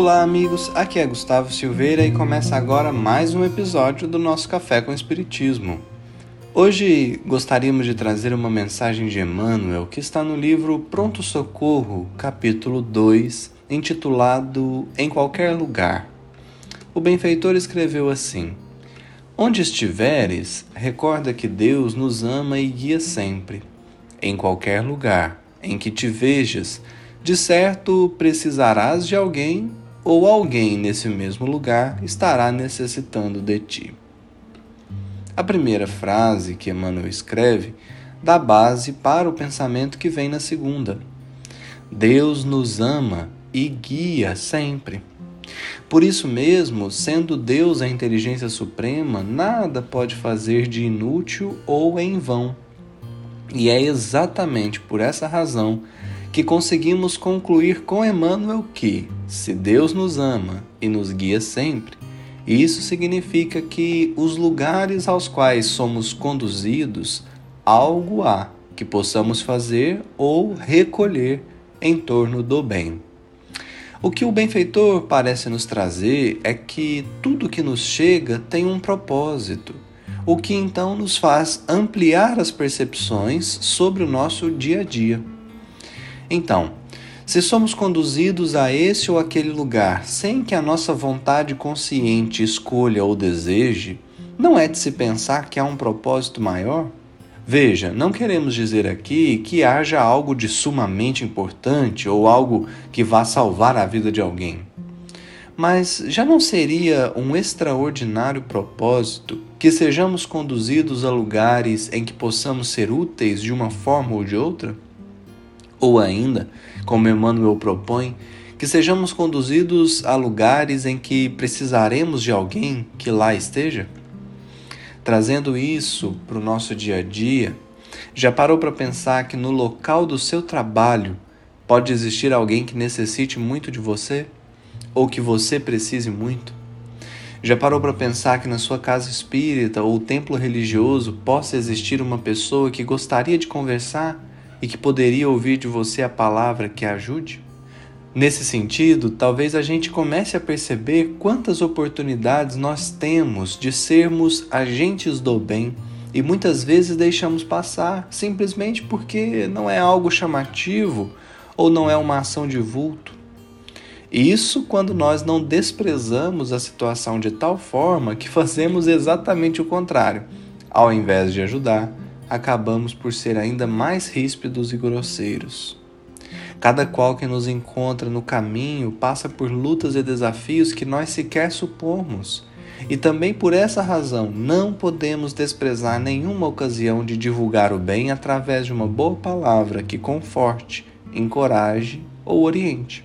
Olá, amigos. Aqui é Gustavo Silveira e começa agora mais um episódio do nosso Café com Espiritismo. Hoje gostaríamos de trazer uma mensagem de Emmanuel que está no livro Pronto Socorro, capítulo 2, intitulado Em Qualquer Lugar. O benfeitor escreveu assim: Onde estiveres, recorda que Deus nos ama e guia sempre. Em qualquer lugar em que te vejas, de certo precisarás de alguém ou alguém nesse mesmo lugar estará necessitando de ti. A primeira frase que Emmanuel escreve dá base para o pensamento que vem na segunda. Deus nos ama e guia sempre. Por isso mesmo, sendo Deus a inteligência suprema, nada pode fazer de inútil ou em vão. E é exatamente por essa razão que conseguimos concluir com Emmanuel que, se Deus nos ama e nos guia sempre, isso significa que os lugares aos quais somos conduzidos, algo há que possamos fazer ou recolher em torno do bem. O que o benfeitor parece nos trazer é que tudo que nos chega tem um propósito, o que então nos faz ampliar as percepções sobre o nosso dia a dia. Então, se somos conduzidos a esse ou aquele lugar sem que a nossa vontade consciente escolha ou deseje, não é de se pensar que há um propósito maior? Veja, não queremos dizer aqui que haja algo de sumamente importante ou algo que vá salvar a vida de alguém. Mas já não seria um extraordinário propósito que sejamos conduzidos a lugares em que possamos ser úteis de uma forma ou de outra? Ou ainda, como Emmanuel propõe, que sejamos conduzidos a lugares em que precisaremos de alguém que lá esteja? Trazendo isso para o nosso dia a dia, já parou para pensar que no local do seu trabalho pode existir alguém que necessite muito de você? Ou que você precise muito? Já parou para pensar que na sua casa espírita ou templo religioso possa existir uma pessoa que gostaria de conversar e que poderia ouvir de você a palavra que ajude? Nesse sentido, talvez a gente comece a perceber quantas oportunidades nós temos de sermos agentes do bem e muitas vezes deixamos passar simplesmente porque não é algo chamativo ou não é uma ação de vulto. Isso quando nós não desprezamos a situação de tal forma que fazemos exatamente o contrário. Ao invés de ajudar, acabamos por ser ainda mais ríspidos e grosseiros. Cada qual que nos encontra no caminho passa por lutas e desafios que nós sequer supomos. E também por essa razão não podemos desprezar nenhuma ocasião de divulgar o bem através de uma boa palavra que conforte, encoraje ou oriente.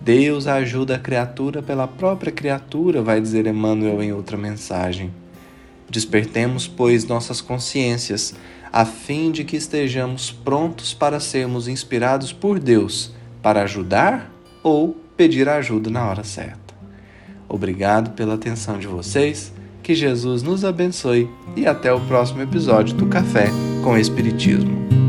Deus ajuda a criatura pela própria criatura, vai dizer Emmanuel em outra mensagem. Despertemos, pois, nossas consciências, a fim de que estejamos prontos para sermos inspirados por Deus para ajudar ou pedir ajuda na hora certa. Obrigado pela atenção de vocês, que Jesus nos abençoe e até o próximo episódio do Café com Espiritismo.